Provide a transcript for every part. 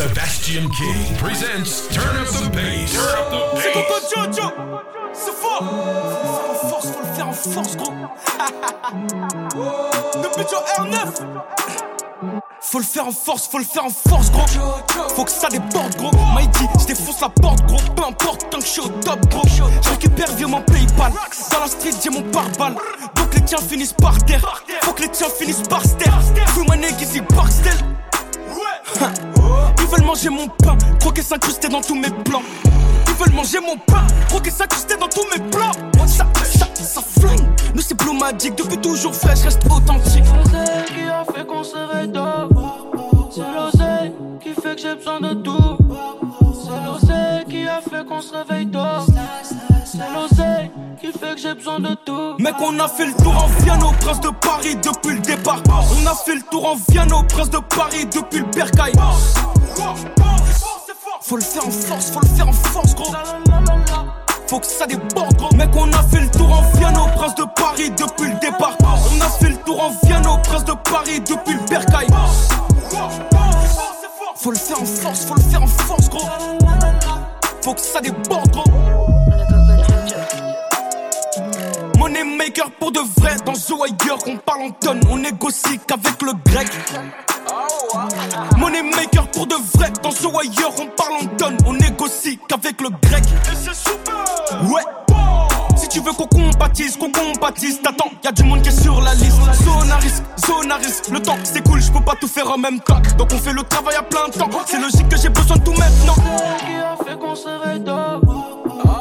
Sebastian King presents Turn Up the Bass. C'est Coco Jojo, c'est fort. Faut le faire en force, faut le faire en force, gros. Depuis Joe R9. Faut le faire en force, faut le faire en force, gros. Faut que ça déborde, gros. Mighty, je défonce la porte, gros. Peu importe, tant que je suis au top, gros. Je récupère vieux mon Paypal. Dans la street, j'ai mon pare-balles. Donc les tiens finissent par terre. Faut que les tiens finissent par se taire. Full money, Gizzy Barksdale. Ils veulent manger mon pain, croquer s'incruster dans tous mes plans. Ils veulent manger mon pain, croquer s'incruster dans tous mes plans. Ça, ça, ça flingue. Nous c'est Magic, depuis toujours fraîche, reste authentique. l'oseille qui a fait qu'on se réveille. C'est l'oseille qui fait que j'ai besoin de tout. C'est l'oseille qui a fait qu'on se réveille tôt. C'est l'oseille que j'ai besoin de tout. Mec, on a fait le tour en Vienne au Prince de Paris depuis le départ. On a fait le tour en Vienne au Prince de Paris depuis le Bercail. Faut le faire en force, faut le faire en force, gros. Faut que ça déborde, gros. Mec, on a fait le tour en Vienne Prince de Paris depuis le départ. On a fait le tour en Vienne Prince de Paris depuis le Bercail. Faut le faire en force, faut le faire en force, gros. Faut que ça déborde, gros. Pour de vrai dans The Wire, on parle en tonnes, on négocie qu'avec le grec. Money maker pour de vrai dans The Wire, on parle en tonnes, on négocie qu'avec le grec. Ouais. Si tu veux qu'on compatisse, qu'on compatisse, t'attends, y'a du monde qui est sur la liste. Zone à risque, zone à risque, le temps c'est cool, je peux pas tout faire en même temps. Donc on fait le travail à plein temps, c'est logique que j'ai besoin de tout maintenant. L'oseille qui a fait qu'on se réveille.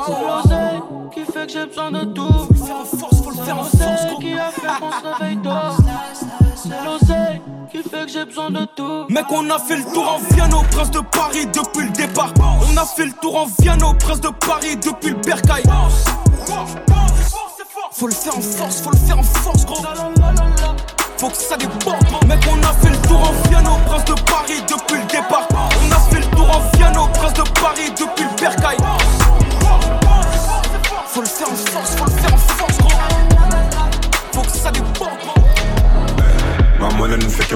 C'est l'oseille qui fait que j'ai besoin de tout. Faire en qui a fait qu'on se réveille tôt. C'est l'oseille qui fait que j'ai besoin de tout. Mec, on a fait le tour en Vienne au Prince de Paris depuis le départ. On a fait le tour en Vienne au Prince de Paris depuis le Bercail. Faut le faire en force, faut le faire en force, gros. Faut que ça déborde. Mec, on a fait le tour en Vienne au Prince de Paris depuis le départ. On a fait le tour en Vienne au Prince de Paris depuis le Bercail.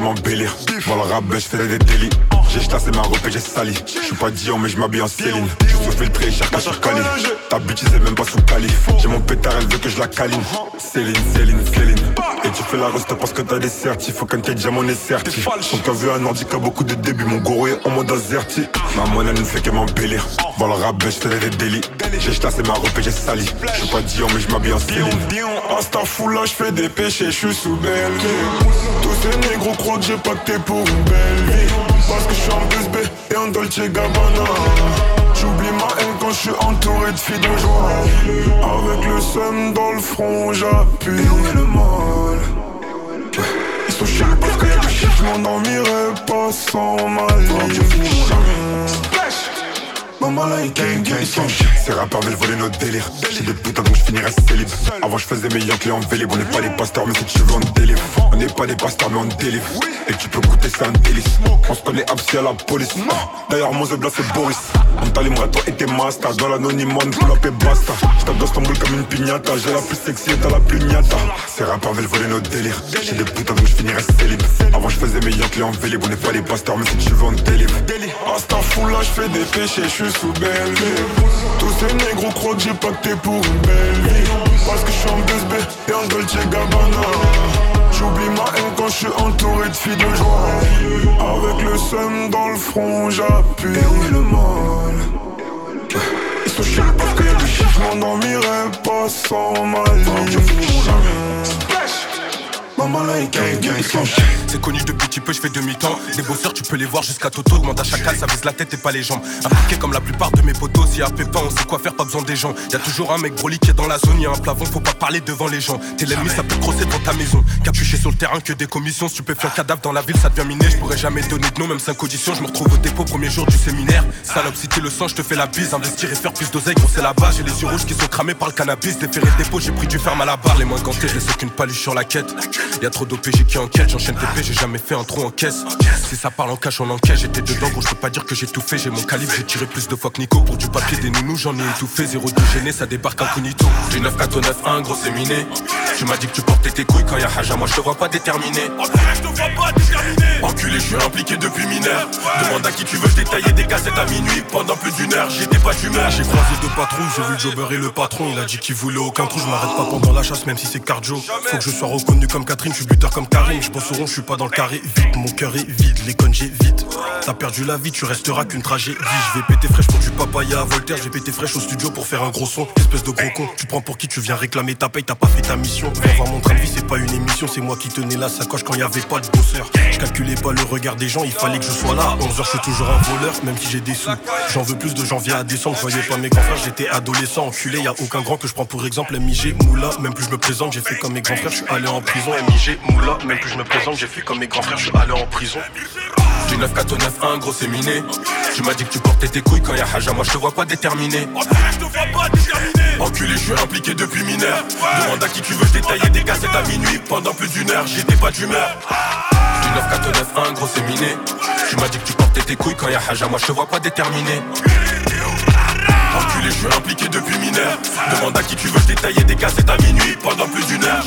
M'embellir. Dans le rap, ben, je des délits. J'ai chassé ma robe et j'ai sali. Je suis pas Dion, mais je m'habille en Céline. Je suis filtré, cache sur Cali. Ta bitch, c'est même pas sous Cali. J'ai mon pétard, elle veut que je la câline. Céline, Céline, Céline. Et tu fais la reste parce que t'as des certifs. Faut qu'un déjà mon est certif. Donc t'as vu un handicap, beaucoup de débuts. Mon goro est en mode azerti. Ma monnaie ne fait que m'embellir. Dans le rap, ben, je des délits. J'ai chassé ma robe et j'ai sali. Je suis pas Dion, mais je m'habille en Céline. Full, là, je fais des péchés, je suis sous belle Tous ces négros croient que j'ai pacté pour une belle vie. Parce que je suis en plus B et en Dolce Gabbana. J'oublie ma haine quand je suis entouré de filles de joie. Avec le seum dans le front, j'appuie. Et où est le mal? Ils sont chiants parce que je m'endormirai pas sans ma Maman là, il gang gang gang. Ces rappeurs veulent voler notre délire. J'ai des putains donc je finirai célib. Avant je faisais mes Yankees en vélib. On n'est pas des pasteurs mais si tu veux on délivre On n'est pas des pasteurs mais on délivre Et tu peux goûter c'est un délice. On se connaît absi à la police. D'ailleurs mon zebla c'est Boris On t'allumerait toi et tes masters. Dans l'anonymat on pull et basta. J'tape dans Stamboul comme une pignata J'ai la plus sexy et t'as la plus niata Ces rappeurs veulent voler notre délire J'ai des putains donc je finirai célib. Avant je faisais mes Yankees en vélib On n'est pas des pasteurs mais si tu veux on délivre Insta full là je fais des péchés, je suis sous belle Tous ces négros croient que j'ai pacté pour une belle vie. Parce que je suis en 2B et en Dolce Gabbana J'oublie ma haine quand je suis entouré de filles de joie. Avec le seum dans le front j'appuie Et où est le mal Ils sont chiants parce shit Je m'endormirai pas sans ma Maman là il gang gang gang C'est connu depuis petit peu, je fais demi-temps. Des bosseurs, tu peux les voir jusqu'à Toto. Demande à chacal, ça vise la tête et pas les jambes. Impliqué comme la plupart de mes potos. Y a pépin, on sait quoi faire, pas besoin des gens. Y a toujours un mec broli qui est dans la zone. Y a un plafond, faut pas parler devant les gens. T'es l'ennemi, ça peut crosser devant ta maison. Capuché sur le terrain, que des commissions. Si tu peux faire un cadavre dans la ville, ça devient miné. Je pourrais jamais donner de nom, même 5 auditions. Je me retrouve au dépôt, premier jour du séminaire. Salope, si t'es le sang, je te fais la bise. Investir et faire plus d'oseille, gros, c'est la base. J'ai les yeux rouges qui sont cramés par le cannabis. Déféré dépôt, j'ai pris du ferme à la barre. Les mains gantées, je laisse aucune paluche sur la quête. Y'a trop d'OPG qui enquêtent, j'enchaîne TP, j'ai jamais fait un trou en caisse. Si ça parle en cash, on encaisse, j'étais dedans, gros, je peux pas dire que j'ai tout fait. J'ai mon calibre, j'ai tiré plus de fois que Nico. Pour du papier, des nounous, j'en ai étouffé. Zéro gêné, ça débarque incognito. Du 9 4 9 1, gros, c'est miné. Tu m'as dit que tu portais tes couilles quand y'a Haja, moi je te vois pas déterminé. je te vois pas déterminé. Enculé, je suis impliqué depuis mineur. Demande à qui tu veux détailler des cassettes à minuit. Pendant plus d'une heure, j'étais pas d'humeur. J'ai croisé deux patrouilles, j'ai vu le jobber et le patron. Il a dit qu'il voulait aucun trou, je m'arrête pas pendant la chasse, même si c'est cardio. Faut que je sois reconnu comme Je suis buteur comme Karim. Je pense au rond, je suis pas dans le carré. Vite, mon cœur est vide, les connes j'ai vite. T'as perdu la vie, tu resteras qu'une tragédie. Je vais péter fraîche pour du papaya à Voltaire. Je vais péter fraîche au studio pour faire un gros son. Espèce de gros con, tu prends pour qui tu viens réclamer ta paye, t'as pas fait ta mission. Viens voir mon train de vie, c'est pas une émission, c'est moi qui tenais la sacoche quand y avait pas de bosseur. Je calculais pas le regard des gens, il fallait que je sois là. 11h, je suis toujours un voleur, même si j'ai des sous. J'en veux plus de janvier à décembre, je voyais pas mes grands frères, j'étais adolescent, enculé. Y a aucun grand que je prends pour exemple. MIG, Moula, même plus je me présente, j'ai fait comme mes grands frères, je suis allé en prison. MIG, Moula, même plus je me présente, j'ai fait comme mes grands frères, je suis allé en prison. Du 9 4 9 1 gros c'est miné. Tu m'as dit que tu portais tes couilles quand y'a Haja Moi je vois pas déterminé je te vois pas déterminé. Enculé je suis impliqué depuis mineur. Demande à qui tu veux détailler des cassettes à minuit. Pendant plus d'une heure j'étais pas d'humeur. Du 9 4 9 1 gros c'est miné. Tu m'as dit que tu portais tes couilles quand y'a Haja Moi je te vois pas déterminé Enculé, je suis impliqué depuis mineur. Demande à qui tu veux détailler des cassettes à minuit pendant plus d'une heure.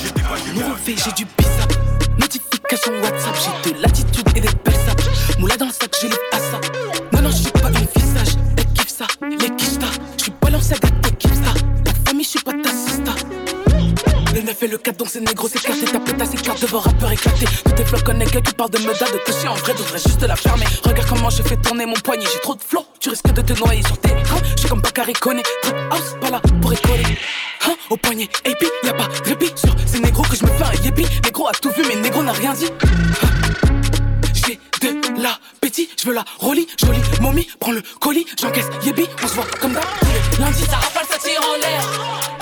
j'ai du pizza. Notification WhatsApp, j'ai de l'attitude et des belles sapes. Moula dans le sac, j'ai les à ça. Non, non, je pas une visage. Elle kiffe ça, les kifta. Je suis pas l'ancien Le 9 et le 4 donc c'est négro, c'est clair, ta pétasse, clair, devant rappeur éclaté. Tous tes flots connaissent qui parle de meda, de toucher en vrai, devrait juste la fermer. Regarde comment je fais tourner mon poignet, j'ai trop de flow, tu risques de te noyer sur tes crans. Je suis comme Bakary Koné, trip house, pas là pour écoler. Hein, au poignet, et puis y'a pas de répit sur ces négros que je me fais un yépi. Négro a tout vu, mais négro n'a rien dit. Hein, j'ai de la petit, je veux la rollie, jolie momie, prends le colis, j'encaisse yébi, on se voit comme d'hab. Lundi, ça rafale, ça tire en l'air.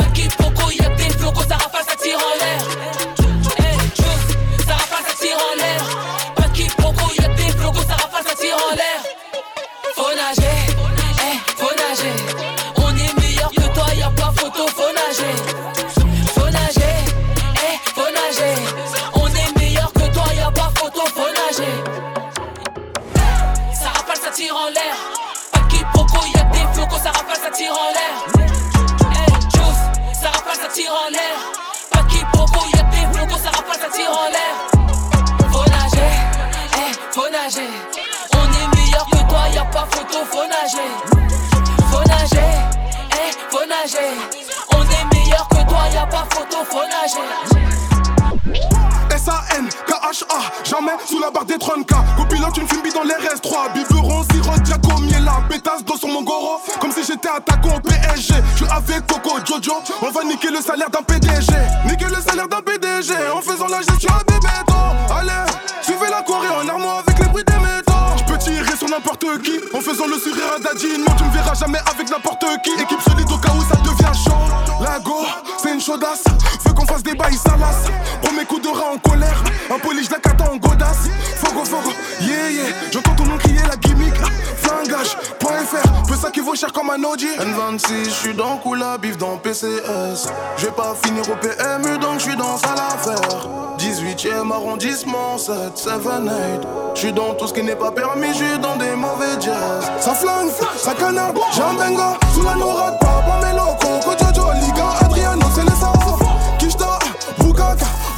Qu'on fasse des bails salaces. Premier coup de rat en colère. Un poli, je la cata en godasse. Fogo, fogo, yeah, yeah. J'entends ton nom crier la gimmick. Flingage.fr, peu ça qui vaut cher comme un OG. N26, je suis dans Kula, bif dans PCS. Je vais pas finir au PMU, donc je suis dans ça l'affaire. 18ème arrondissement, 7, 7, 8. Je suis dans tout ce qui n'est pas permis, je suis dans des mauvais jazz. Ça flingue, ça canarde, j'ai un benga. Sous la nourade, papa, Melo, Coco,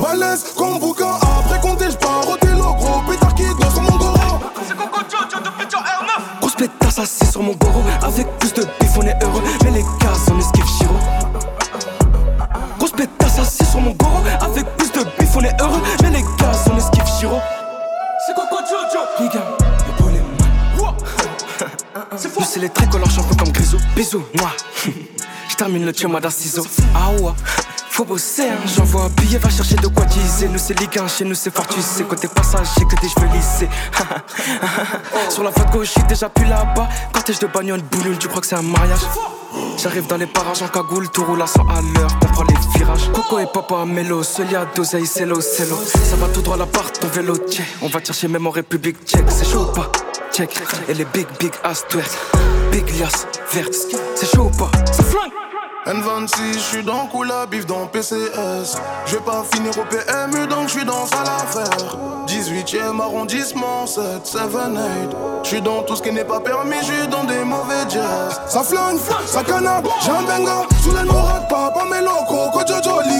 balèze comme Bouka. Après compter, j'pars au télo, gros pétard qui danse sur mon goro. Grosse pétasse assis sur mon goro. Avec plus de bif on est heureux. Mais les gars on esquive Chiro. Grosse pétasse assis sur mon goro. Avec plus de bif on est heureux. Mais les gars on esquive Chiro. C'est Coco Jojo Liga, épaule et man C'est fou. C'est les tricolores champions comme Grisou Bisous, moi. Je termine le moi d'un ciseau Ah ouais faut bosser, hein. j'envoie un billet, va chercher de quoi diser. Nous c'est Ligue 1, chez nous c'est fort, tu sais. Côté passager, que des cheveux lissés. Sur la de gauche, j'suis déjà plus là-bas. Cortège de bagnole, bouloune, tu crois que c'est un mariage? J'arrive dans les parages en cagoule, tout roule à 100 à l'heure, on prend les virages. Coco et papa, mélo, Solia, d'oseille, c'est c'est l'eau. Ça va tout droit l'appart, ton vélo, check. On va te chercher même en République tchèque, c'est chaud ou pas? Check. Et les big, big ass twerk. Big lias, verte, c'est chaud ou pas? C'est flingue! N26, je suis dans Koula, bif dans PCS. Je vais pas finir au PMU, donc je suis dans à l'affaire. 18ème arrondissement, 7, 7, 8. Je suis dans tout ce qui n'est pas permis, je suis dans des mauvais jazz. Ça flingue, ça canard, j'ai un benga. Sous les pas papa, mes locaux. Kojojo, Liga,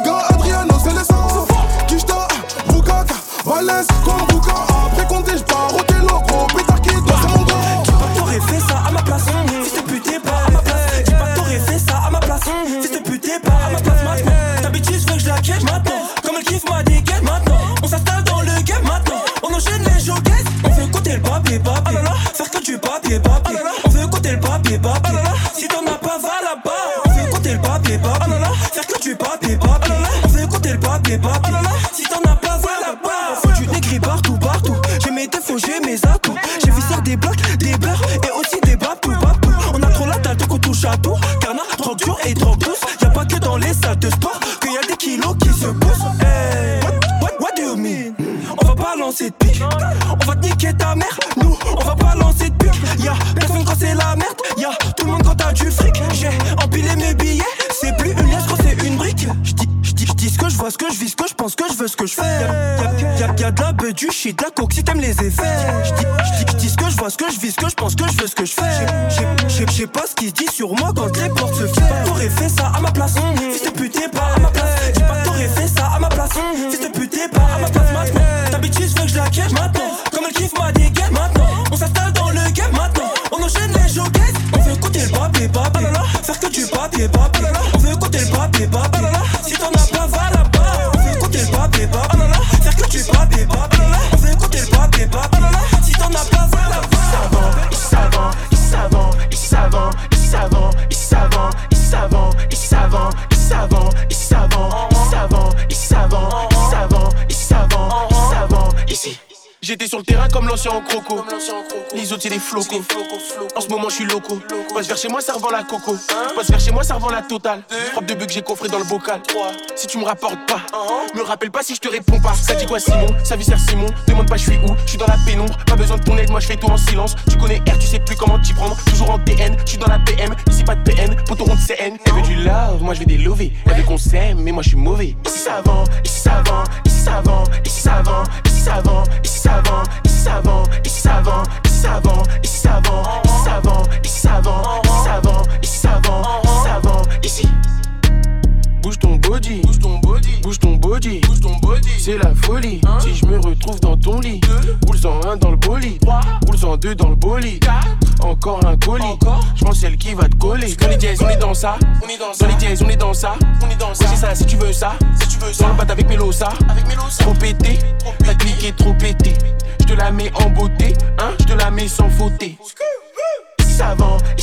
je je pense, que je veux, ce que je fais. J'ai, j'ai pas ce qui dit sur moi quand les portes se ferment. T'aurais fait ça J'étais sur le terrain comme l'ancien en croco. Les autres, c'est des flocos. En ce moment, je suis loco. Passe vers chez moi, ça revend la coco. Passe vers chez moi, ça revend la totale. Frappe de but que j'ai coffré dans le bocal. Si tu me rapportes pas, me rappelle pas si je te réponds pas. Ça dit quoi, Simon? Ça veut dire Simon. Demande pas, je suis où Je suis dans la pénombre. Pas besoin de ton aide, moi je fais tout en silence. Tu connais R, tu sais plus comment t'y prendre. Toujours en TN, je suis dans la PM. Ici, pas de PN. Pour ton rond de CN. Elle veut du love, moi je vais des lover. Elle veut qu'on s'aime, mais moi je suis mauvais. Ils savent, ils savent, ils savent, ils savent, ils savent, ils savent, ils savent, ils savent, ils savent, ils savent, ils savent, ils savent, ils savent, ils savent, ils savent, ici. Bouge ton body, bouge ton body, bouge ton body, bouge ton body. C'est la folie. Si je me retrouve dans ton lit, roule en un dans le bolide, roule en deux dans le bolide. Encore un colis, je pense celle qui va te coller. Dans les dièses, on est dans ça, on est dans ça. Dans les dièses, on est dans ça, on est dans ça. c'est ça, si tu veux ça, si tu veux ça. Dans le bat avec Melosa, avec Melosa. Trop pété, ta clique est trop pété. Je te la mets en beauté, hein, je te la mets sans fauter. Ils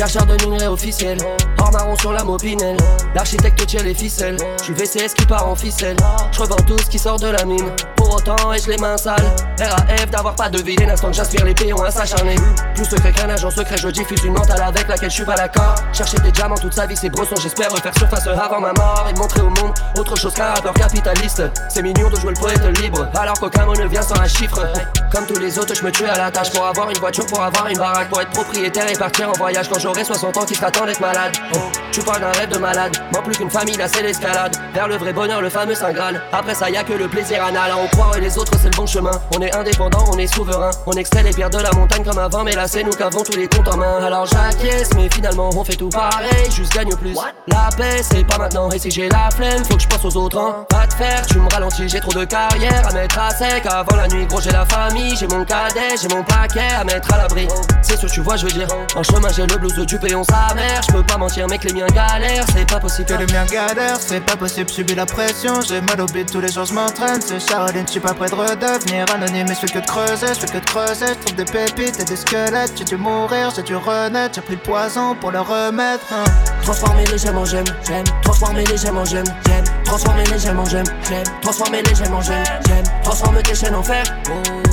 Chercheur de minerais officiel, hors marron sur la mopinelle. L'architecte tire les ficelles, je VCS qui part en ficelle. Je revends tout ce qui sort de la mine, pour autant ai-je les mains sales? RAF d'avoir pas deviné l'instant que j'aspire les péons à s'acharner. Plus secret qu'un agent secret, je diffuse une mentale avec laquelle je suis pas d'accord. Chercher des diamants toute sa vie, c'est brosson, j'espère refaire surface avant ma mort et montrer au monde autre chose qu'un rappeur capitaliste. C'est mignon de jouer le poète libre, alors qu'aucun mot ne vient sans un chiffre. Comme tous les autres, je me tue à la tâche pour avoir une voiture, pour avoir une baraque, pour être propriétaire et partir en voyage quand j'aurai 60 ans qui sera temps d'être malade. Oh, tu parles d'un rêve de malade, moins plus qu'une famille, là c'est l'escalade. Vers le vrai bonheur, le fameux Saint Graal. Après ça, y a que le plaisir anal. On croit et les autres, c'est le bon chemin. On est indépendant, on est souverain. On extrait les pierres de la montagne comme avant, mais là c'est nous qu'avons tous les comptes en main. Alors j'acquiesce, mais finalement on fait tout pareil, juste gagne plus. La paix, c'est pas maintenant, et si j'ai la flemme, faut que je pense aux autres. Hein. Pas de faire, tu me ralentis, j'ai trop de carrière à mettre à sec. Avant la nuit, gros, j'ai la famille, j'ai mon cadet, j'ai mon paquet à mettre à l'abri. C'est sûr, tu vois, je veux dire. En chemin, j'ai le blues de Dupéon sa mère. Je peux pas mentir, mec, les miens galèrent, c'est pas possible. Que les miens galèrent, c'est pas possible, subir la pression. J'ai mal au bide, tous les jours je m'entraîne. C'est Charline, je suis pas prêt de redevenir anonyme, mais je fais que de creuser, je fais que de creuser, je trouve des pépites et des squelettes, j'ai dû mourir, j'ai dû renaître, j'ai pris le poison pour le remettre. Hein. Transformer les gemmes en j'aime, j'aime, transformer les gemmes en j'aime, j'aime, transformer les gemmes en j'aime, j'aime, transformer les gemmes en j'aime, j'aime, transformer tes chaînes en fer,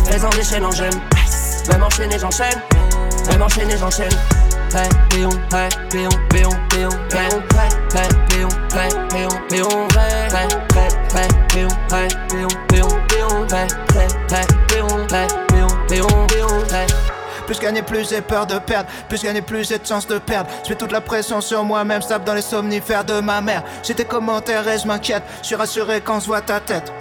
faisant des chaînes en j'aime, même enchaîner j'enchaîne, même enchaîner j'enchaîne. Péon, hey. Plus gagner, plus j'ai peur de perdre. Plus gagner, plus j'ai de chance de perdre. Je toute la pression sur moi-même, stable dans les somnifères de ma mère. J'ai tes commentaires et je m'inquiète. Je suis rassuré quand je vois ta tête.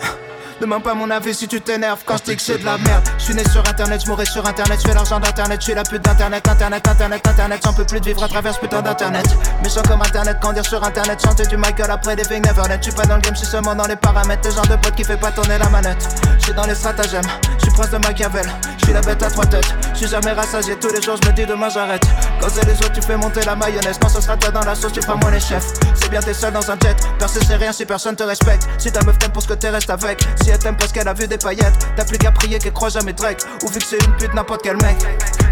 Demande pas mon avis si tu t'énerves quand je dis que c'est de la merde. Je suis né sur internet, je mourrai sur internet, je fais l'argent d'internet, je suis la pute d'internet, internet, internet, internet, j'en peux plus de vivre à travers ce putain d'internet. Méchant comme internet, quand dire sur internet, chanter du Michael après des things never Je suis pas dans le game, je suis seulement dans les paramètres. Le genre de pote qui fait pas tourner la manette. Je suis dans les stratagèmes, je suis prince de Machiavel. Je suis la bête à trois têtes, je suis jamais rassasié. Tous les jours, je me dis demain j'arrête. Quand c'est les autres, tu fais monter la mayonnaise. Quand ce sera toi dans la sauce, tu feras moins les chefs. C'est bien, t'es seul dans un jet. Percer, c'est rien si personne te respecte. Si ta meuf t'aime pour ce que t'es, reste avec. Si elle t'aime parce qu'elle a vu des paillettes, t'as plus qu'à prier qu'elle croit jamais Drake. Ou fixer une pute, n'importe quel mec.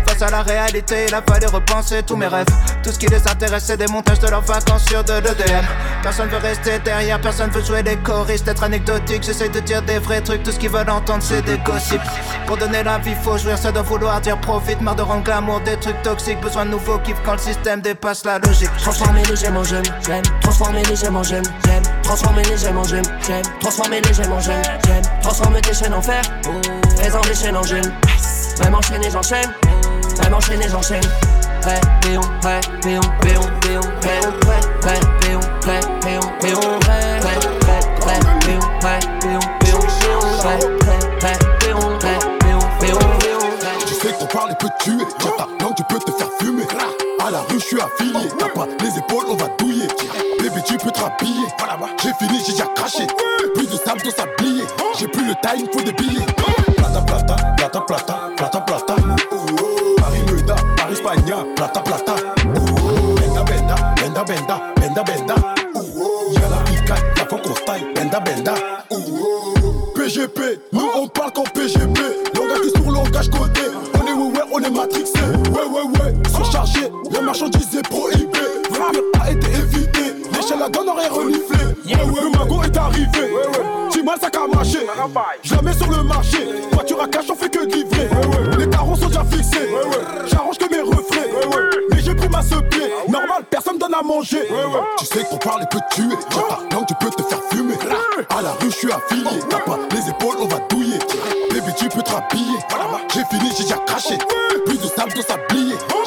Face à la réalité, il a fallu repenser tous mes rêves. Tout ce qui les intéresse, c'est des montages de leurs vacances sur de l'EDM. Personne veut rester derrière, personne veut jouer les choristes, être anecdotique. J'essaie de dire des vrais trucs, tout ce qu'ils veulent entendre, c'est des gossips. Pour donner la vie, faut jouir, ça doit vouloir dire profite. Marre de rendre l'amour des trucs toxiques, besoin de nouveaux kiffs quand le système dépasse la logique. Transformer les gemmes en j'aime, j'aime. Transformer les gemmes en j'aime, j'aime. Transformer les gemmes en j'aime, j'aime. Transformer les gemmes en j'aime, j'aime. Transformer tes chaînes en fer, faisant des chaînes en j'aime. Même enchaîner, j'enchaîne. Même enchaîner, j'enchaîne. Hey, péon, hey, péon, péon, péon, péon,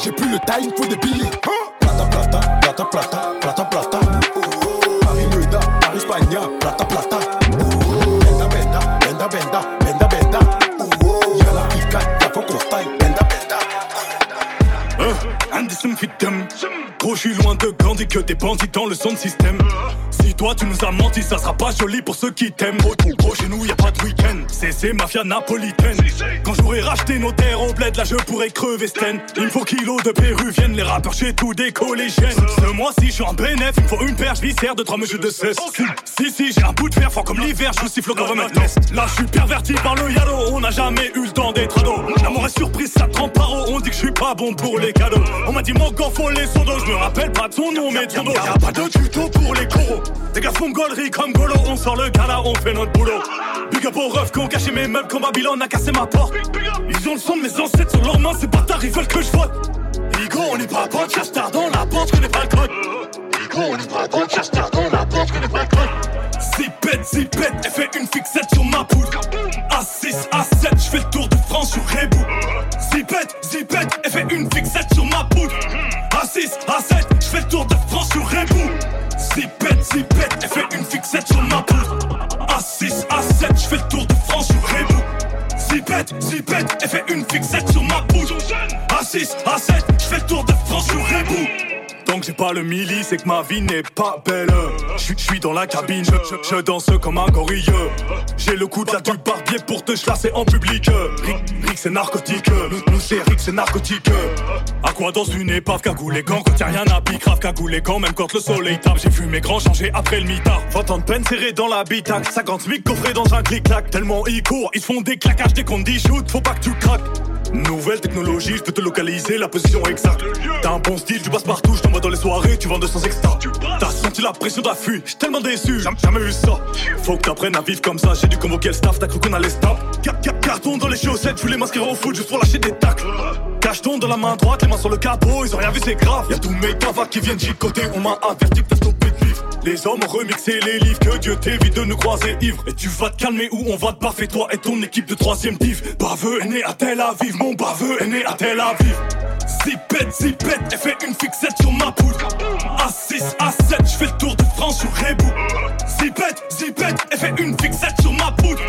J'ai plus le time, faut des billets. Plata, plata, plata, plata, plata, plata. Paris, Noida, Paris, Espagne, plata, plata. Benda, benda, benda, benda, benda, benda. Y'a la pica, la fois qu'on style, benda, benda. Anderson fit them. Gros, je suis loin de Gandhi que des bandits dans le son système. Si toi tu nous as menti, ça sera pas joli pour ceux qui t'aiment. Gros, chez nous y a pas de week-end. C'est c'est mafia napolitaine. Quand j'aurai racheté nos terres au bled, là je pourrais crever Sten. Il me faut kilos de péruviennes, les rappeurs chez tout des collégiennes. Ce mois-ci, je suis en bénéf, il me faut une perche viscère de trois mesures de cesse. Si, si, j'ai un bout de fer fort comme l'hiver, je siffle au government nest. Là, je suis perverti par le yalo, on n'a jamais eu le temps d'être ado. L'amour est surprise, ça trempe par eau, on dit que je suis pas bon pour les cadeaux. On m'a dit mon corps faut les sodos, je me rappelle pas de son nom, mais ton dos. Y'a pas de tuto pour les coraux. Des gars font gaulerie comme Golo, on sort le gala, on fait notre boulot. Big up ont caché mes meubles comme Babylone a cassé ma porte. Ils ont le son de mes ancêtres sur leurs mains, c'est bâtards, ils veulent que je vote. Higo, on est pas potes, cherche tard dans la porte, je connais pas. Higo, on est pas potes, cherche tard dans la porte, je connais pas. Zipette, zipette, elle fait une pas le milli, c'est que ma vie n'est pas belle. Je suis dans la cabine, je, danse comme un gorille. J'ai le coup de la du barbier pour te chlasser en public. Rick, c'est narcotique, nous, c'est Rick c'est narcotique. À quoi dans une épave cagoulé quand quand y'a rien à pique, grave cagoulé quand même quand le soleil tape. J'ai vu mes grands changer après le mitard. 20 ans de peine serré dans l'habitacle, 50 mic coffrés dans un clic-clac. Tellement ils courent, ils font des claquages dès qu'on dit shoot, faut pas que tu craques. Nouvelle technologie, je peux te localiser, la position exacte. T'as un bon style, tu passes partout, je t'envoie dans les soirées, tu vends 200 extra. T'as senti la pression de la fuite, j'suis tellement déçu, j'ai jamais eu ça. Faut que t'apprennes à vivre comme ça, j'ai dû convoquer le staff, t'as cru qu'on allait stop. Ca- ca- Carton dans les chaussettes, je voulais m'inscrire au foot juste pour lâcher des tacles. Cacheton dans la main droite, les mains sur le capot, ils ont rien vu, c'est grave. Y'a tous mes cavacs qui viennent chicoter, on m'a averti que t'as stoppé. Les hommes remixé les livres, que Dieu t'évite de nous croiser ivres. Et tu vas te calmer ou on va te baffer, toi et ton équipe de troisième div. Baveux est né à Tel Aviv, mon baveux est né à Tel Aviv. Zipette, zipette, elle fait une fixette sur ma poudre. A6, A7, je fais le tour de France sur Rebou. Zipette, zipette, elle fait une fixette sur ma poudre.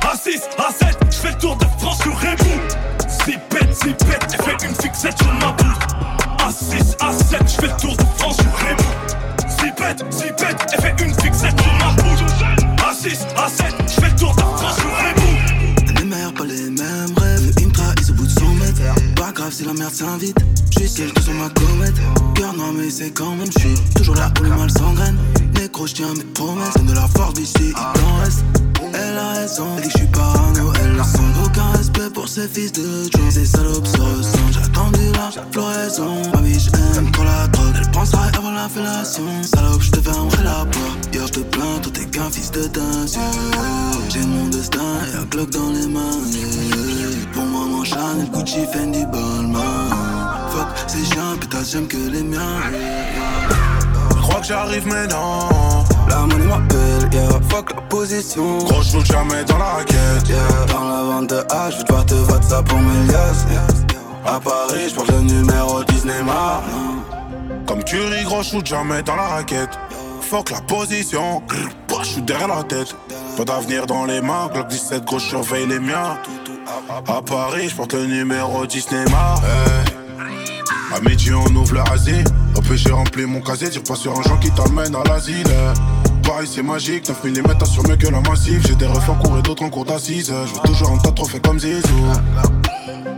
A6, A7, je fais le tour de France sur Rebou. Zipette, zipette, elle fait une fixette sur ma poudre. A6, A7, je fais le tour de France pète, j'y pète, et fait une fixette sur ma bouche. A6, A7, si la merde s'invite. J'suis celle que sur ma comète. Cœur noir, mais c'est quand même. J'suis toujours là où le mal s'engraine. Nécro, j'tiens mes promesses. De la force, bitch, il t'en reste. Elle a raison, elle dit que j'suis parano. Elle ne sent aucun respect pour ses fils de Joe. Ces salopes se ressentent. J'ai attendu la floraison. Ma vie, j'aime quand la drogue. Elle ça avant la fellation. Salope, j'te fermerai la porte. Hier, j'te plains, toi t'es qu'un fils de dingue. J'ai mon destin et un Glock dans les mains. Chanel, Gucci, Fendi, Balmain. Fuck, c'est chiant, putain, j'aime que les miens. Je crois que j'arrive maintenant. La monnaie m'appelle, yeah. Fuck la position. Gros, je jamais dans la raquette. Yeah. Dans la vente de H, je devoir te voter ça pour mes liasses. yeah. À Paris, je porte le numéro Disney Mar. Comme Curry, gros, shoot jamais dans la raquette. Fuck la position. Bah, Je suis derrière la tête. Pas d'avenir dans les mains. Glock 17, gros, je surveille les miens. À Paris, je porte le numéro Disney Mar. Hey. À midi, on ouvre le Asie. Au j'ai rempli mon casier. Tire pas sur un genre qui t'amène à l'asile. Pareil, c'est magique. 9 mm sur mieux que la massive. J'ai des refs en cours et d'autres en cours d'assises. Je veux toujours un tas de trophées comme Zizou.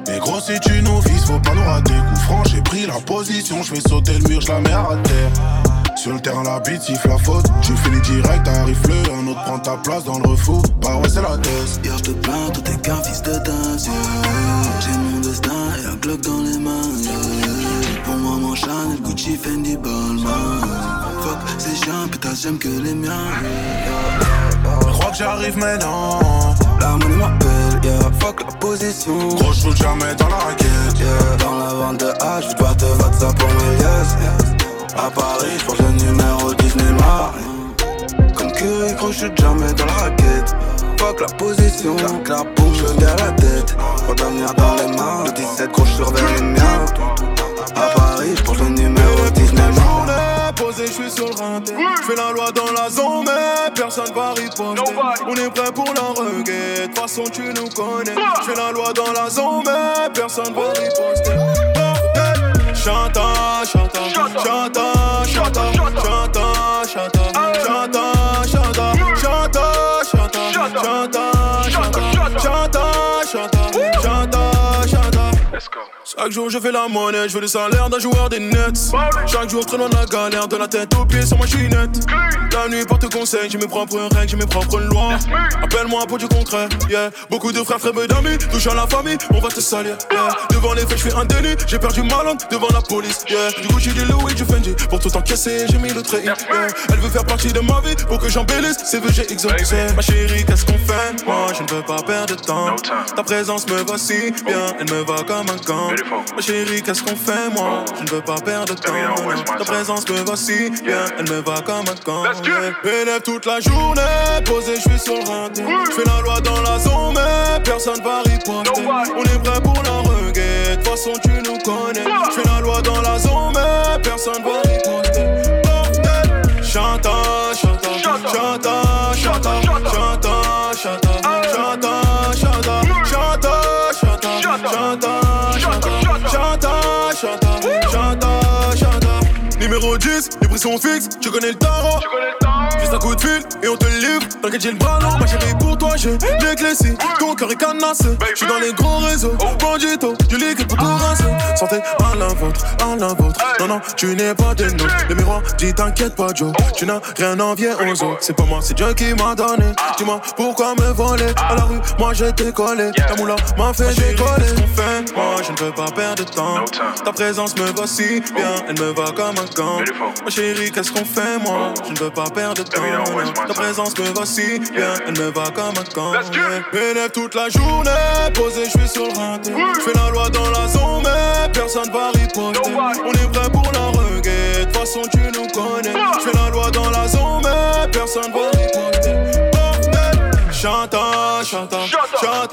Mais gros, si tu nous vises, faut pas nous rater. Coup franc, j'ai pris la position. Je fais sauter le mur, je la mets à terre. Sur le terrain, la bite siffle la faute. Tu finis direct, arrive le. Un autre prend ta place dans le refou. Bah ouais, c'est la thèse. Hier, je te plains, toi t'es qu'un fils de dingue. J'ai mon destin et un Glock dans les mains. Pour moi, mon Chanel, Gucci, Fendi, Balmain. Fuck, c'est chiant, putain, j'aime que les miens. Je crois que j'arrive maintenant. La monnaie m'appelle, yeah. Fuck la position. Gros, je jamais dans la raquette. Yeah. Dans la vente de H, je devoir te voter ça pour mes liasses. yeah. À Paris, je le numéro Disney Mar. Comme Curry, gros, je suis jamais dans la raquette. Fuck la position. Clac, la boum, je derrière la tête. Pas d'avenir dans les mains. Le 17, gros, je surveille les miens. À Paris, je le numéro Disney Mar. posé, je suis sur le rinté. Je fais la loi dans la zone, mais personne va riposter. On est prêt pour la reguette, de toute façon tu nous connais. Je fais la loi dans la zone, mais personne va riposter. chantant, chantant, chantant, chantant. Chaque jour je fais la monnaie, je veux le salaire d'un joueur des Nets. Chaque jour très loin de la galère, de la tête aux pieds sur ma chinette. La nuit porte conseil, j'ai mes propres règles, j'ai mes propres lois. Appelle-moi pour du concret, yeah. Beaucoup de frères, frères, d'amis, touche à la famille, on va te salir, yeah. Devant les faits, je fais un délit, j'ai perdu ma langue devant la police, yeah. Du coup, j'ai du Louis, du Fendi, pour tout encaisser, j'ai mis le trait, yeah. Elle veut faire partie de ma vie, pour que j'embellisse, c'est veux j'ai exaucé. Ma chérie, qu'est-ce qu'on fait? Moi, je ne veux pas perdre de temps. Ta présence me va si bien, elle me va comme un gant. Ma chérie, qu'est-ce qu'on fait, moi? Je ne veux pas perdre de temps. Ta présence me va si bien, elle me va comme un gant. Élève toute la journée, posé, je suis sur le rinté. Je fais la loi dans la zone, mais personne va riposter. On est prêt pour la reguette, de toute façon tu nous connais. Je fais la loi dans la zone, mais personne va riposter. Sont fixes, tu connais le tarot. Un coup de fil et on te livre. T'inquiète, j'ai le bras long, ma chérie, pour toi, j'ai l'éclaircie. Ton cœur est canassé. J'suis dans les gros réseaux, bandito, du liquide pour tout rincer. Santé à la vôtre, à la vôtre. Non, non, tu n'es pas des nôtres. Le miroir dit t'inquiète pas, Joe. Tu n'as rien envié aux autres. C'est pas moi, c'est Dieu qui m'a donné. Dis-moi pourquoi me voler? À la rue. Moi, j'étais collé. Ta moula m'a fait décoller. fait? Moi, je ne veux pas perdre de temps. Ta présence me va si bien, elle me va comme un gant. Ma chérie, qu'est-ce qu'on fait, moi? Je ne veux pas perdre de temps. Ta présence me va si bien, elle me va comme un gant. Élève toute la journée, posé, je suis sur le rinté. Je fais la loi dans la zone, mais personne va riposter. On est prêt pour la reggae, de toute façon tu nous connais. Je fais la loi dans la zone, mais personne va. Chanta, chanta, chanta, chanta,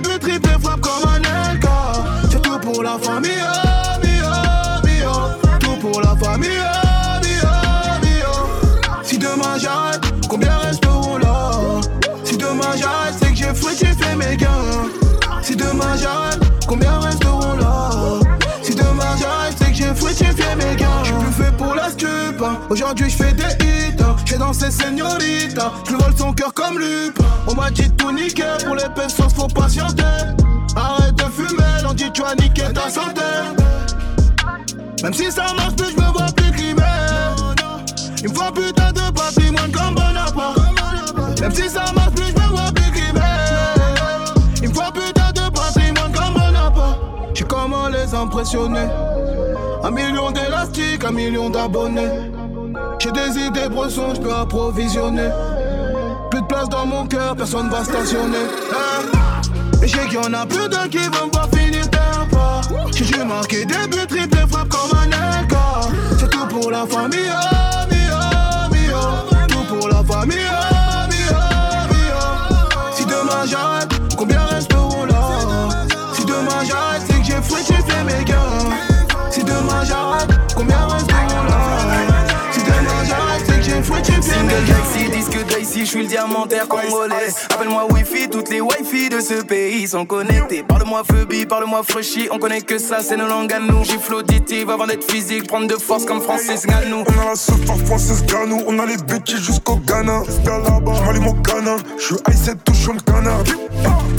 buts, triple frappe comme un LK. C'est tout pour la famille, oh, oh, oh. Tout pour la famille, oh, oh. Si demain j'arrête, combien resteront là? Si demain j'arrête, c'est que j'ai fructifié mes gains. Si demain j'arrête, combien resteront Aujourd'hui j'fais des hits. hein. J'ai dansé señorita. Je vole son cœur comme Lup. On m'a dit tout niquer. Pour les pesos, faut patienter. Arrête de fumer, on dit tu as niqué ta santé. Même si ça marche plus, je me vois plus crimer. Il me faut putain de patrimoine comme Bonaparte. Même si ça marche plus, je me vois plus crimer. Il me faut putain de patrimoine comme Bonaparte. J'sais comment les impressionner? Un million d'élastiques, un million d'abonnés. J'ai des idées bressons, je peux approvisionner. Plus de place dans mon cœur, personne va stationner. Et je sais qu'il y en a plus d'un qui vont me voir finir d'un pas. J'ai dû marquer des buts, triple frappe comme un LK. C'est tout pour la famille, D'ici, je suis le diamantaire congolais. Appelle-moi Wi-Fi, toutes les Wi-Fi de ce pays sont connectés. Parle-moi Phoebe, parle-moi Frushy, on connaît que ça, c'est nos langues à nous. Gifle auditive avant d'être physique, prendre de force comme Francis Ganou. On a la sauce par Francis Ganou, on a les bêtises jusqu'au Ghana. Je m'allume au canin, je suis i7 touchant le canard.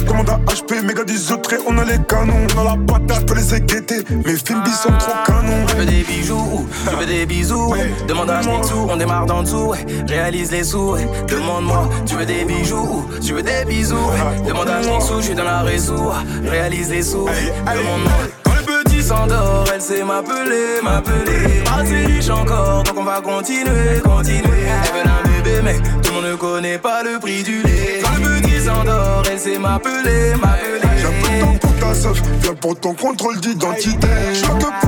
Commande à HP, méga 10 autres, on a les canons. On a la patate, je peux les éguetter. Mes films sont trop canons. Tu veux des bijoux, tu veux des bisous. Demande à Mixou, on démarre d'en dessous. Réalise les sous. Demande-moi. Tu veux des bijoux, tu veux des bisous? Demande à Mixou, je suis dans la réseau. Réalise les sous, demande-moi. Quand le petit s'endort, elle sait m'appeler, m'appeler. Assez riche encore, donc on va continuer, continuer. Elle veut un bébé, mais tout le monde ne connaît pas le prix du lait. Quand le petit s'endort, elle sait m'appeler, m'appeler. J'ai un peu de temps pour ta viens pour ton contrôle d'identité. Je que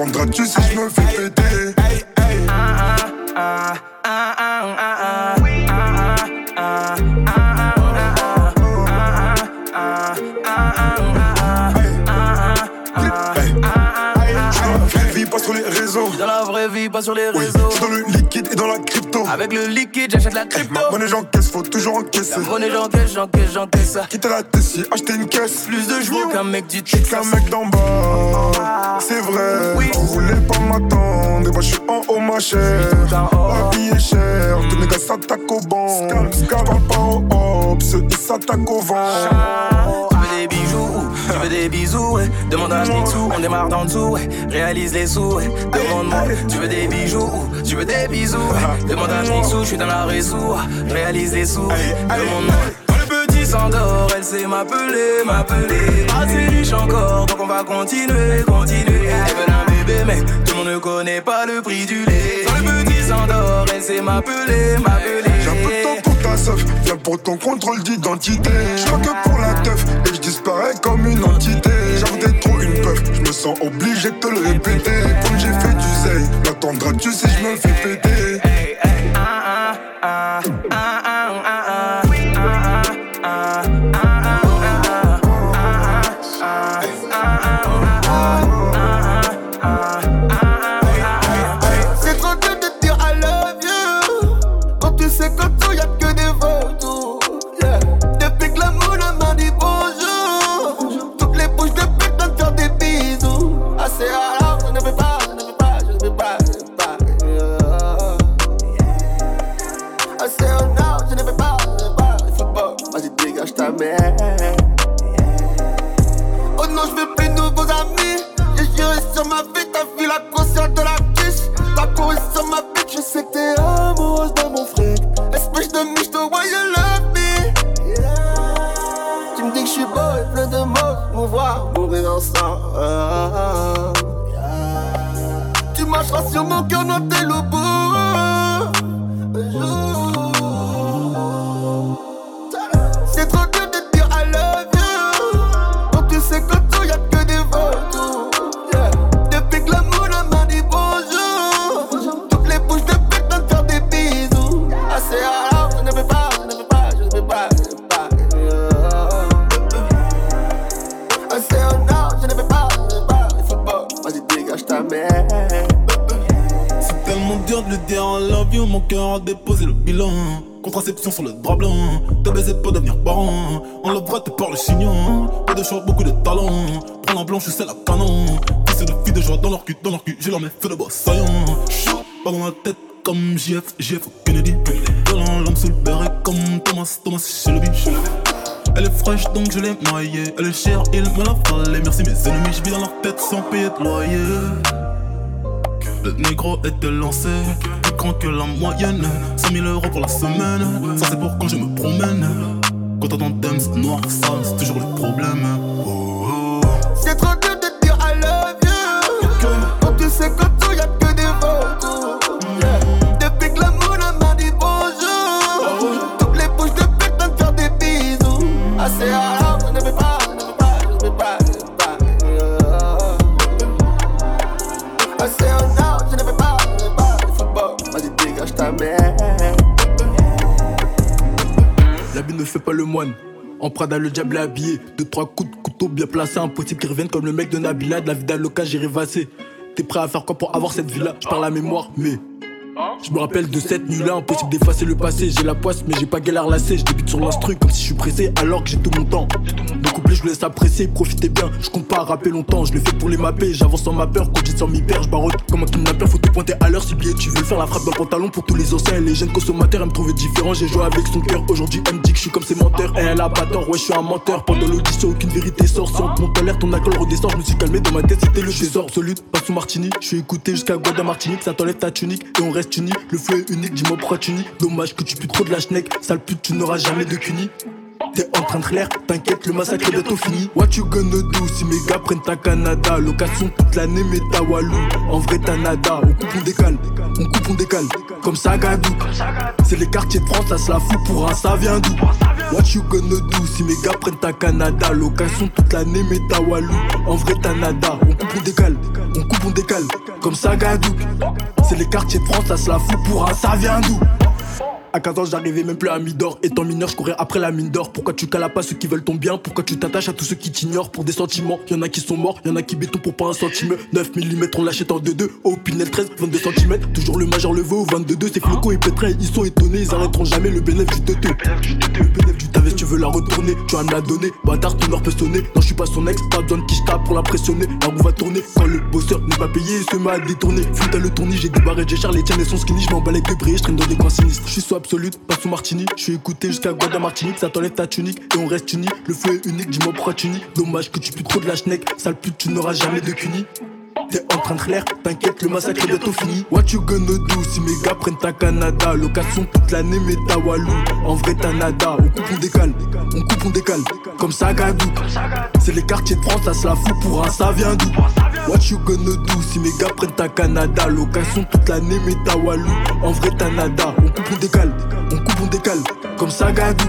T'entendras-tu si je me fais péter Dans la vraie vie, pas sur les réseaux. Je suis dans le liquide et dans la crise crypto. Avec le liquide, j'achète la crypto. Ma monnaie j'encaisse, faut toujours encaisser. La monnaie, j'encaisse, j'encaisse, j'encaisse ça. Quitte à la Tessie, acheter une caisse. Plus de chevaux qu'un mec du J'suis qu'un Texas. mec d'en bas, c'est vrai. Oui. Vous voulez pas m'attendre, moi j'suis en haut ma chère. La vie est chère, tous mes gars s'attaquent au banc. Parle pas au hop, ceux ils s'attaquent au vent. Tu veux des bisous, ouais. Demande à Mixou, on démarre d'en dessous, ouais. Réalise les sous, ouais. Demande-moi, tu veux des bijoux, tu veux des bisous, ouais. Demande à Mixou, je suis dans la réseau, réalise les sous. Demande-moi. Le petit s'endort, elle sait m'appeler, m'appeler. Assez riche encore, donc on va continuer, continuer. Elle veut un bébé, bébé, mais tout le monde ne connaît pas le prix du lait. Quand le petit s'endort, elle sait m'appeler, m'appeler. Viens pour ton contrôle d'identité. Je que pour la teuf, et je disparais comme une entité. D'être trop une peuf, je me sens obligé de te le répéter. Comme j'ai fait du zèle, m'attendras-tu si je me fais péter? Tu marcheras sur mon t'es le bout Contraception sur le drap blanc, te baiser pour devenir parent. On le vrai, t'es par le chignon. Pas de choix, beaucoup de talent. Prends la blanche, c'est la canon. Fils de filles de joie dans leur cul, dans leur cul, j'ai leur mets feu de boss saillant. Pas dans la tête comme JF, JF Kennedy. Violent, l'homme sous le comme Thomas, Thomas Shelby. Elle est fraîche donc je l'ai maillée. Elle est chère, il me l'a fallait. Merci mes ennemis, je vis dans leur tête sans payer de loyer. Le négro était lancé, grand que la moyenne. 100 000 euros pour la semaine, ça c'est pour quand je me promène. Quand t'entends Dems noir, sale, c'est toujours le problème. Oh, oh. En Prada, le diable habillé. Deux, trois coups de couteau bien placés. Impossible qu'ils reviennent comme le mec de Nabila. De la vie d'Aloca, j'ai rêvassé. T'es prêt à faire quoi pour avoir cette vie-là Je parle la mémoire, mais. Je me rappelle de cette nuit-là, impossible d'effacer le passé. J'ai la poisse, mais j'ai pas galère lassé. Je débute sur l'instru comme si je suis pressé, alors que j'ai tout mon temps. Le couplet, je laisse apprécier, profitez bien. Je compte pas rapper longtemps, je le fais pour les mapper. J'avance sans ma peur, conduite sans m'y perdre. Je barotte comme un kidnappeur, faut te pointer à l'heure. Si tu veux faire la frappe dans pantalon pour tous les anciens les jeunes consommateurs. Elle me trouvait différent, j'ai joué avec son cœur. Aujourd'hui, elle me dit que je suis comme ses menteurs. Et elle a pas tort, ouais, je suis un menteur. Pendant l'audition, aucune vérité sort. Si on te monte en l'air, ton alcool redescend. Je me suis calmé dans ma tête, c'était le trésor. Pas sous Martini, je suis écouté jusqu'à Guada Martinique. Ça t'enlève ta tunique et on reste Le fleu est unique, dis-moi pourquoi tu nies. Dommage que tu pues trop de la schneck. Sale pute, tu n'auras jamais de cuny. T'es en train de l'air, t'inquiète, le massacre est bientôt fini. What you gonna do si mes gars prennent ta Canada? Location toute l'année, mais ta Walou. En vrai, t'as nada. On coupe, on décale. On coupe, on décale. Comme ça, Gadou. C'est les quartiers de France, ça se la fout pour un, ça vient d'où? What you gonna do si mes gars prennent ta Canada? Location toute l'année, mais ta Walou. En vrai, t'as nada. On coupe, on décale. On coupe, on décale. Comme ça, Gadou. C'est les quartiers de France, ça se la fout pour un, ça vient d'où? À 15 ans, j'arrivais même plus à Midor. Étant mineur, je courais après la mine d'or. Pourquoi tu cales pas ceux qui veulent ton bien? Pourquoi tu t'attaches à tous ceux qui t'ignorent? Pour des sentiments Y'en a qui sont morts, y'en a qui béton pour pas un centime. 9 mm, on l'achète en 2-2. Au Pinel 13, 22 cm. Toujours le major le veau, 22-2. C'est Floco et Pétrin, ils sont étonnés. Ils arrêteront jamais le bénéfice du teuteux. Le bénéfice du ta veste, tu veux la retourner. Tu vas me la donner. Bâtard, ton or peut sonner. Non, je suis pas son ex, pas besoin de qui je pour l'impressionner. La roue va tourner. Quand le bosseur n'est pas payé, il se met à détourner. À le tourner, j'ai barrettes, j'ai les tiennes et son skinny. Je m'emballe avec bris, je traîne dans des coins sinistres. Je suis soit absolute, pas sous Martini. Je suis écouté jusqu'à Guada Martinique. Ça t'enlève ta tunique et on reste unis. Le feu est unique, dis-moi pourquoi tu nies. Dommage que tu pues trop de la schneck. Sale pute, tu n'auras jamais de cuny. T'es en train de l'air, t'inquiète, le massacre est bientôt fini. What you gonna do si mes gars prennent ta Canada? Location toute l'année, mais ta Walou. En vrai, t'as nada. On coupe, on décale. On coupe, on décale. Comme Sagadou. C'est les quartiers de France, ça se la fout pour un ça vient d'où? What you gonna do si mes gars prennent ta Canada? Location toute l'année mais ta Walou En vrai t'as nada. On coupe on décale, on coupe on décale. Comme Sagadou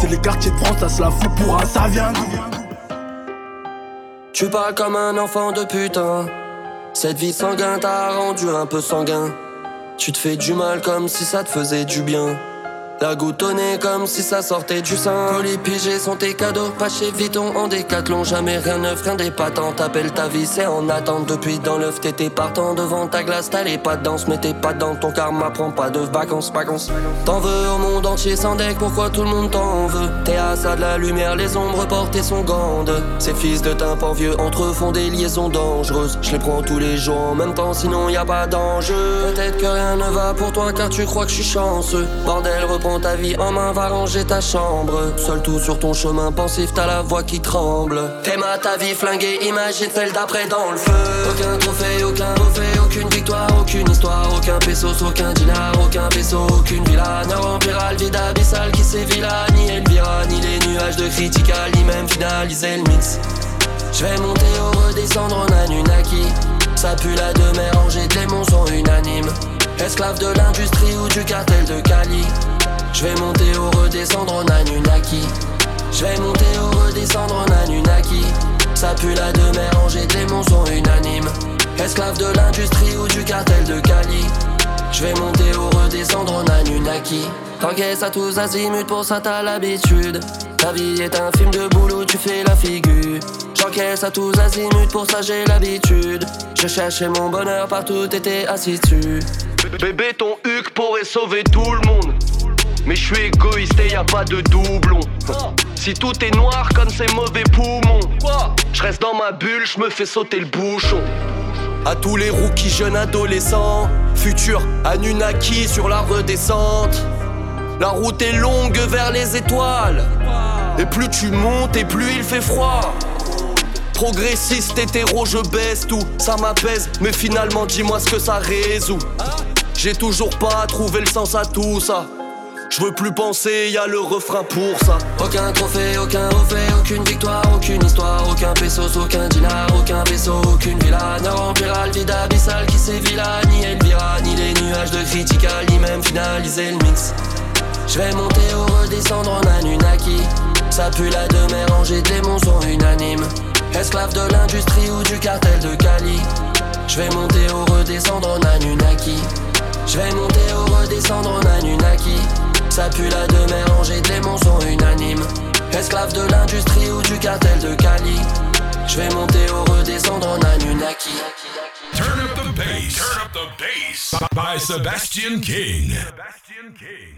C'est les quartiers de France, ça se la fout pour un ça vient d'où? Tu parles comme un enfant de putain. Cette vie sanguine t'a rendu un peu sanguin. Tu te fais du mal comme si ça te faisait du bien la goutonnée comme si ça sortait du sein. Colis pigés sont tes cadeaux, pas chez Vuitton en décathlon. Jamais rien neuf, rien d'épatant. T'appelles ta vie, c'est en attente. Depuis dans l'œuf, t'étais partant devant ta glace. T'as les pas de danse, mais t'es pas dans ton karma. Prends pas de vacances, vacances. T'en veux au monde entier sans deck, pourquoi tout le monde t'en veut? T'es à ça de la lumière, les ombres portées sont grandes. Ces fils de tympan vieux entre font des liaisons dangereuses. Je les prends tous les jours en même temps, sinon y a pas d'enjeu. Peut-être que rien ne va pour toi car tu crois que je suis chanceux. Bordel, ta vie en main, va ranger ta chambre. Seul tout sur ton chemin pensif, t'as la voix qui tremble. T'aimes ta vie flinguée, imagine celle d'après dans le feu. Aucun trophée, aucun trophée, aucune victoire, aucune histoire, aucun pesos, aucun dinar, aucun vaisseau, aucune villa. Ne remplira le vide abyssal qui sévit là, ni Elvira, ni les nuages de critical, ni même finaliser le mix. Je vais monter ou redescendre en Anunnaki. Ça pue la de mer, rangée des sont unanimes. Esclave de l'industrie ou du cartel de Cali. Je vais monter ou redescendre en Anunnaki. Je vais monter ou redescendre en Anunnaki. Ça pue la de mer, rangée démons sont unanimes. Esclave de l'industrie ou du cartel de Cali. Je vais monter ou redescendre en Anunnaki. T'encaisses à tous azimuts, pour ça t'as l'habitude. Ta vie est un film de boulot, tu fais la figure. J'encaisse à tous azimuts, pour ça j'ai l'habitude. Je cherchais mon bonheur partout, t'étais assis dessus. Bébé, ton huc pourrait sauver tout le monde. Mais je suis égoïste et y a pas de doublon. Si tout est noir comme ces mauvais poumons, je reste dans ma bulle, je me fais sauter le bouchon. À tous les rookies jeunes adolescents, futur Anunnaki sur la redescente. La route est longue vers les étoiles. Et plus tu montes et plus il fait froid. Progressiste, hétéro, je baisse tout, ça m'apaise, mais finalement dis-moi ce que ça résout. J'ai toujours pas trouvé le sens à tout ça. Je veux plus penser, y a le refrain pour ça. Aucun trophée, aucun trophée, aucune victoire, aucune histoire, aucun pesos, aucun dinar, aucun vaisseau, aucune villa. Ne remplira le vide abyssal qui sévit là, ni Elvira, ni les nuages de critical, ni même finaliser le mix. Je vais monter ou redescendre en Anunnaki. Ça pue la de mer, rangée démons sont unanimes. Esclave de l'industrie ou du cartel de Cali. Je vais monter ou redescendre en Anunnaki. Je vais monter ou redescendre en Anunnaki. Ça pue la de mer, rangée démons sont unanimes. Esclave de l'industrie ou du cartel de Cali. Je vais monter ou redescendre en Anunnaki. Turn up the bass. Turn up the bass. By. Sebastian King. Sebastian King.